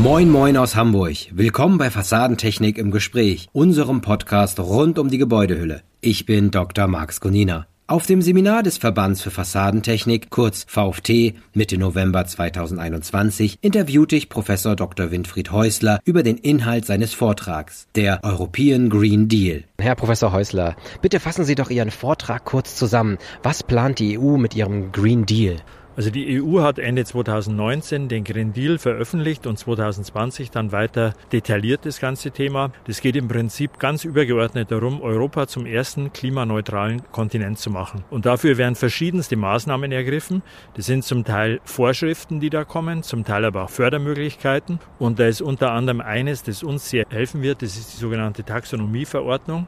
Moin Moin aus Hamburg. Willkommen bei Fassadentechnik im Gespräch, unserem Podcast rund um die Gebäudehülle. Ich bin Dr. Max Konina. Auf dem Seminar des Verbands für Fassadentechnik, kurz VfT, Mitte November 2021, interviewte ich Professor Dr. Winfried Häusler über den Inhalt seines Vortrags, der European Green Deal. Herr Professor Häusler, bitte fassen Sie doch Ihren Vortrag kurz zusammen. Was plant die EU mit ihrem Green Deal? Also die EU hat Ende 2019 den Green Deal veröffentlicht und 2020 dann weiter detailliert das ganze Thema. Das geht im Prinzip ganz übergeordnet darum, Europa zum ersten klimaneutralen Kontinent zu machen. Und dafür werden verschiedenste Maßnahmen ergriffen. Das sind zum Teil Vorschriften, die da kommen, zum Teil aber auch Fördermöglichkeiten. Und da ist unter anderem eines, das uns sehr helfen wird, das ist die sogenannte Taxonomieverordnung.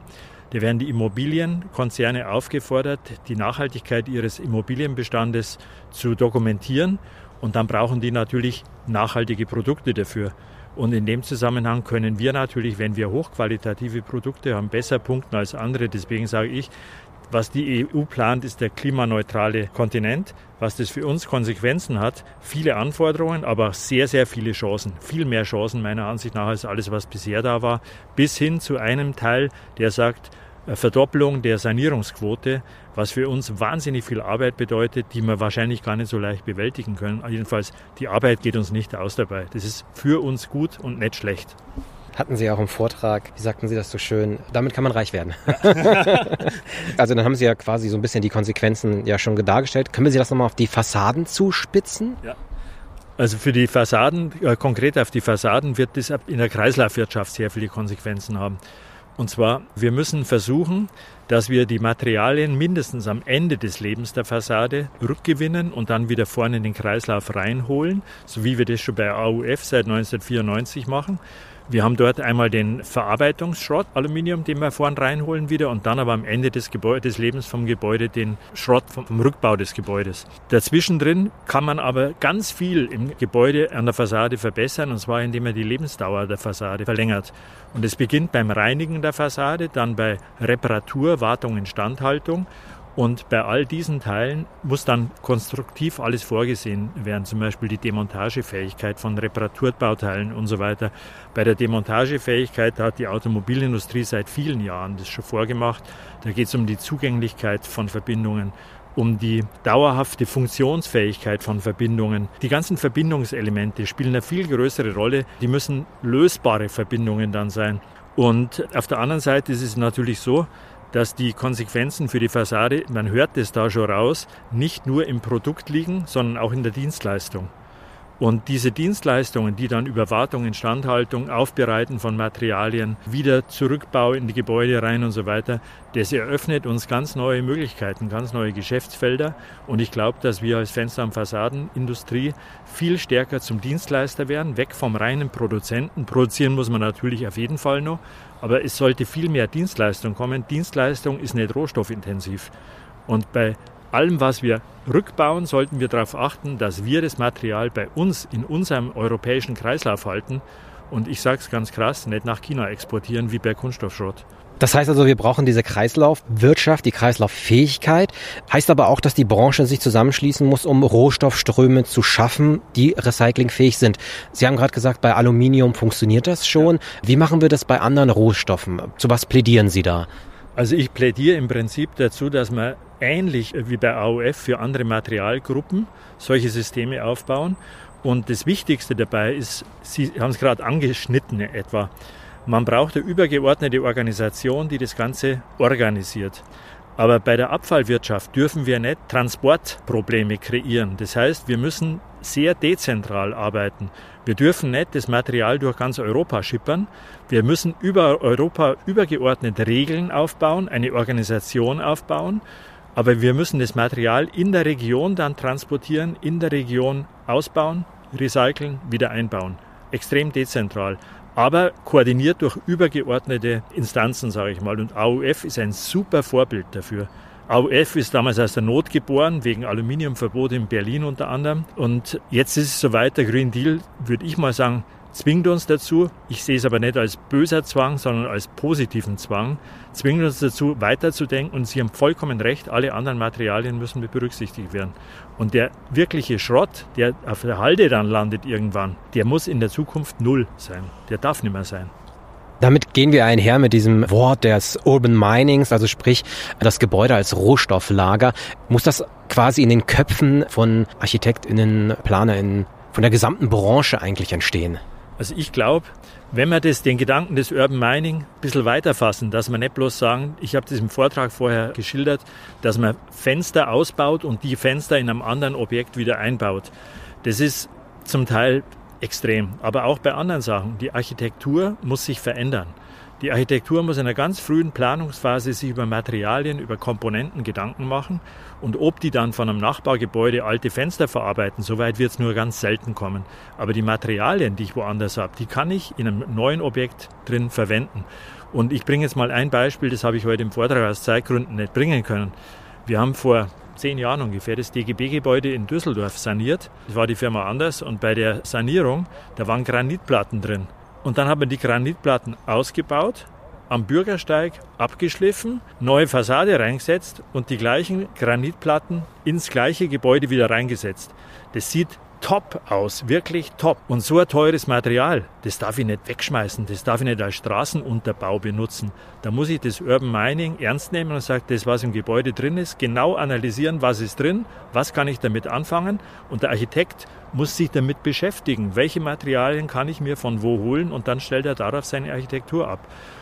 Da werden die Immobilienkonzerne aufgefordert, die Nachhaltigkeit ihres Immobilienbestandes zu dokumentieren. Und dann brauchen die natürlich nachhaltige Produkte dafür. Und in dem Zusammenhang können wir natürlich, wenn wir hochqualitative Produkte haben, besser punkten als andere. Deswegen sage ich, was die EU plant, ist der klimaneutrale Kontinent. Was das für uns Konsequenzen hat, viele Anforderungen, aber sehr, sehr viele Chancen. Viel mehr Chancen meiner Ansicht nach als alles, was bisher da war. Bis hin zu einem Teil, der sagt, Verdoppelung der Sanierungsquote, was für uns wahnsinnig viel Arbeit bedeutet, die wir wahrscheinlich gar nicht so leicht bewältigen können. Jedenfalls, die Arbeit geht uns nicht aus dabei. Das ist für uns gut und nicht schlecht. Hatten Sie auch im Vortrag, wie sagten Sie das so schön, damit kann man reich werden. also dann haben Sie ja quasi so ein bisschen die Konsequenzen ja schon dargestellt. Können wir Sie das nochmal auf die Fassaden zuspitzen? Ja. Also für die Fassaden, äh, konkret auf die Fassaden, wird das in der Kreislaufwirtschaft sehr viele Konsequenzen haben. Und zwar, wir müssen versuchen, dass wir die Materialien mindestens am Ende des Lebens der Fassade rückgewinnen und dann wieder vorne in den Kreislauf reinholen, so wie wir das schon bei AUF seit 1994 machen. Wir haben dort einmal den Verarbeitungsschrott, Aluminium, den wir vorn reinholen wieder und dann aber am Ende des, Gebäude, des Lebens vom Gebäude den Schrott vom, vom Rückbau des Gebäudes. Dazwischen drin kann man aber ganz viel im Gebäude an der Fassade verbessern und zwar indem man die Lebensdauer der Fassade verlängert. Und es beginnt beim Reinigen der Fassade, dann bei Reparatur, Wartung, Instandhaltung und bei all diesen Teilen muss dann konstruktiv alles vorgesehen werden, zum Beispiel die Demontagefähigkeit von Reparaturbauteilen und so weiter. Bei der Demontagefähigkeit hat die Automobilindustrie seit vielen Jahren das schon vorgemacht. Da geht es um die Zugänglichkeit von Verbindungen, um die dauerhafte Funktionsfähigkeit von Verbindungen. Die ganzen Verbindungselemente spielen eine viel größere Rolle. Die müssen lösbare Verbindungen dann sein. Und auf der anderen Seite ist es natürlich so, dass die Konsequenzen für die Fassade, man hört es da schon raus, nicht nur im Produkt liegen, sondern auch in der Dienstleistung. Und diese Dienstleistungen, die dann über Wartung, Instandhaltung, Aufbereiten von Materialien, wieder Zurückbau in die Gebäude rein und so weiter, das eröffnet uns ganz neue Möglichkeiten, ganz neue Geschäftsfelder. Und ich glaube, dass wir als Fenster- und Fassadenindustrie viel stärker zum Dienstleister werden, weg vom reinen Produzenten. Produzieren muss man natürlich auf jeden Fall noch, aber es sollte viel mehr Dienstleistung kommen. Dienstleistung ist nicht rohstoffintensiv. Und bei allem, was wir rückbauen, sollten wir darauf achten, dass wir das Material bei uns in unserem europäischen Kreislauf halten und ich sage es ganz krass, nicht nach China exportieren wie bei Kunststoffschrott. Das heißt also, wir brauchen diese Kreislaufwirtschaft, die Kreislauffähigkeit. Heißt aber auch, dass die Branche sich zusammenschließen muss, um Rohstoffströme zu schaffen, die recyclingfähig sind. Sie haben gerade gesagt, bei Aluminium funktioniert das schon. Ja. Wie machen wir das bei anderen Rohstoffen? Zu was plädieren Sie da? Also ich plädiere im Prinzip dazu, dass man ähnlich wie bei AOF für andere Materialgruppen solche Systeme aufbauen. Und das Wichtigste dabei ist, Sie haben es gerade angeschnitten etwa, man braucht eine übergeordnete Organisation, die das Ganze organisiert. Aber bei der Abfallwirtschaft dürfen wir nicht Transportprobleme kreieren. Das heißt, wir müssen sehr dezentral arbeiten. Wir dürfen nicht das Material durch ganz Europa schippern. Wir müssen über Europa übergeordnete Regeln aufbauen, eine Organisation aufbauen. Aber wir müssen das Material in der Region dann transportieren, in der Region ausbauen, recyceln, wieder einbauen. Extrem dezentral aber koordiniert durch übergeordnete Instanzen, sage ich mal. Und AUF ist ein super Vorbild dafür. AUF ist damals aus der Not geboren, wegen Aluminiumverbot in Berlin unter anderem. Und jetzt ist es soweit, der Green Deal, würde ich mal sagen, zwingt uns dazu, ich sehe es aber nicht als böser Zwang, sondern als positiven Zwang, zwingt uns dazu, weiterzudenken. Und Sie haben vollkommen recht, alle anderen Materialien müssen berücksichtigt werden. Und der wirkliche Schrott, der auf der Halde dann landet irgendwann, der muss in der Zukunft null sein. Der darf nicht mehr sein. Damit gehen wir einher mit diesem Wort des Urban Minings, also sprich das Gebäude als Rohstofflager. Muss das quasi in den Köpfen von ArchitektInnen, PlanerInnen, von der gesamten Branche eigentlich entstehen? Also ich glaube, wenn wir das, den Gedanken des Urban Mining ein bisschen weiterfassen, dass man nicht bloß sagen, ich habe das im Vortrag vorher geschildert, dass man Fenster ausbaut und die Fenster in einem anderen Objekt wieder einbaut. Das ist zum Teil extrem, aber auch bei anderen Sachen. Die Architektur muss sich verändern. Die Architektur muss in einer ganz frühen Planungsphase sich über Materialien, über Komponenten Gedanken machen und ob die dann von einem Nachbargebäude alte Fenster verarbeiten, soweit wird es nur ganz selten kommen. Aber die Materialien, die ich woanders habe, die kann ich in einem neuen Objekt drin verwenden. Und ich bringe jetzt mal ein Beispiel, das habe ich heute im Vortrag aus Zeitgründen nicht bringen können. Wir haben vor zehn Jahren ungefähr das DGB-Gebäude in Düsseldorf saniert. Das war die Firma anders und bei der Sanierung, da waren Granitplatten drin. Und dann haben wir die Granitplatten ausgebaut, am Bürgersteig abgeschliffen, neue Fassade reingesetzt und die gleichen Granitplatten ins gleiche Gebäude wieder reingesetzt. Das sieht top aus, wirklich top. Und so ein teures Material, das darf ich nicht wegschmeißen, das darf ich nicht als Straßenunterbau benutzen. Da muss ich das Urban Mining ernst nehmen und sagen, das, was im Gebäude drin ist, genau analysieren, was ist drin, was kann ich damit anfangen. Und der Architekt muss sich damit beschäftigen, welche Materialien kann ich mir von wo holen und dann stellt er darauf seine Architektur ab.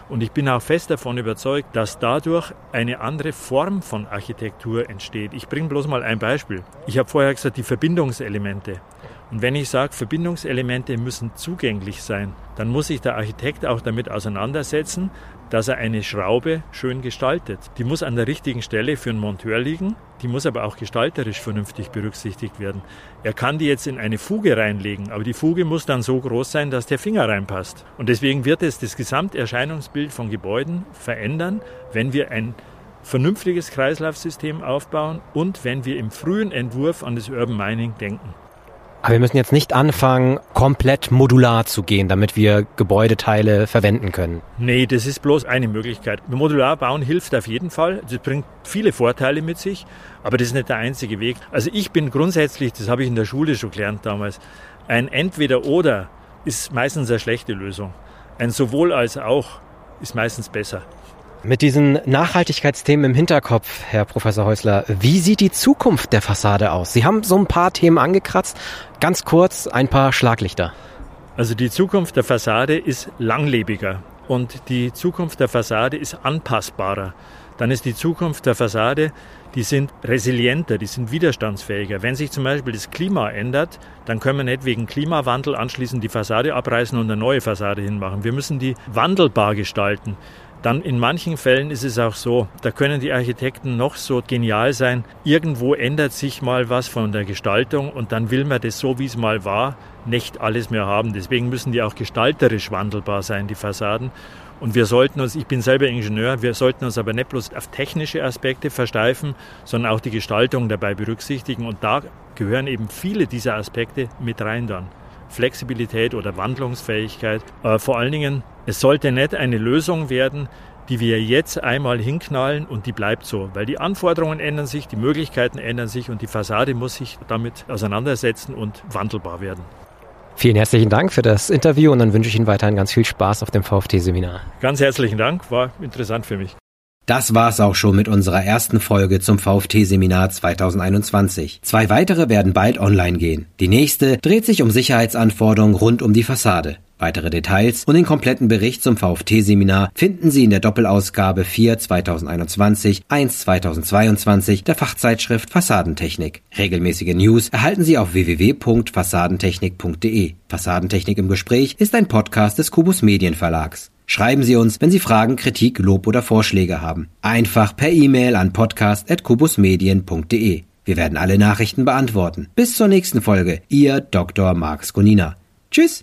Und ich bin auch fest davon überzeugt, dass dadurch eine andere Form von Architektur entsteht. Ich bringe bloß mal ein Beispiel. Ich habe vorher gesagt, die Verbindungselemente. Und wenn ich sage, Verbindungselemente müssen zugänglich sein, dann muss sich der Architekt auch damit auseinandersetzen, dass er eine Schraube schön gestaltet. Die muss an der richtigen Stelle für einen Monteur liegen, die muss aber auch gestalterisch vernünftig berücksichtigt werden. Er kann die jetzt in eine Fuge reinlegen, aber die Fuge muss dann so groß sein, dass der Finger reinpasst. Und deswegen wird es das Gesamterscheinungsbild von Gebäuden verändern, wenn wir ein vernünftiges Kreislaufsystem aufbauen und wenn wir im frühen Entwurf an das Urban Mining denken. Aber wir müssen jetzt nicht anfangen, komplett modular zu gehen, damit wir Gebäudeteile verwenden können. Nee, das ist bloß eine Möglichkeit. Modular bauen hilft auf jeden Fall. Das bringt viele Vorteile mit sich, aber das ist nicht der einzige Weg. Also ich bin grundsätzlich, das habe ich in der Schule schon gelernt damals, ein Entweder-Oder ist meistens eine schlechte Lösung. Ein sowohl als auch ist meistens besser. Mit diesen Nachhaltigkeitsthemen im Hinterkopf, Herr Professor Häusler, wie sieht die Zukunft der Fassade aus? Sie haben so ein paar Themen angekratzt. Ganz kurz ein paar Schlaglichter. Also die Zukunft der Fassade ist langlebiger und die Zukunft der Fassade ist anpassbarer. Dann ist die Zukunft der Fassade, die sind resilienter, die sind widerstandsfähiger. Wenn sich zum Beispiel das Klima ändert, dann können wir nicht wegen Klimawandel anschließend die Fassade abreißen und eine neue Fassade hinmachen. Wir müssen die wandelbar gestalten. Dann in manchen Fällen ist es auch so, da können die Architekten noch so genial sein. Irgendwo ändert sich mal was von der Gestaltung und dann will man das so, wie es mal war, nicht alles mehr haben. Deswegen müssen die auch gestalterisch wandelbar sein, die Fassaden. Und wir sollten uns, ich bin selber Ingenieur, wir sollten uns aber nicht bloß auf technische Aspekte versteifen, sondern auch die Gestaltung dabei berücksichtigen. Und da gehören eben viele dieser Aspekte mit rein dann. Flexibilität oder Wandlungsfähigkeit. Aber vor allen Dingen, es sollte nicht eine Lösung werden, die wir jetzt einmal hinknallen und die bleibt so, weil die Anforderungen ändern sich, die Möglichkeiten ändern sich und die Fassade muss sich damit auseinandersetzen und wandelbar werden. Vielen herzlichen Dank für das Interview und dann wünsche ich Ihnen weiterhin ganz viel Spaß auf dem VFT-Seminar. Ganz herzlichen Dank, war interessant für mich. Das war's auch schon mit unserer ersten Folge zum VFT-Seminar 2021. Zwei weitere werden bald online gehen. Die nächste dreht sich um Sicherheitsanforderungen rund um die Fassade. Weitere Details und den kompletten Bericht zum VFT-Seminar finden Sie in der Doppelausgabe 4 2021, 1 2022 der Fachzeitschrift Fassadentechnik. Regelmäßige News erhalten Sie auf www.fassadentechnik.de. Fassadentechnik im Gespräch ist ein Podcast des Kubus Medienverlags. Schreiben Sie uns, wenn Sie Fragen, Kritik, Lob oder Vorschläge haben. Einfach per E-Mail an podcast.kubusmedien.de. Wir werden alle Nachrichten beantworten. Bis zur nächsten Folge. Ihr Dr. Marx Gonina. Tschüss.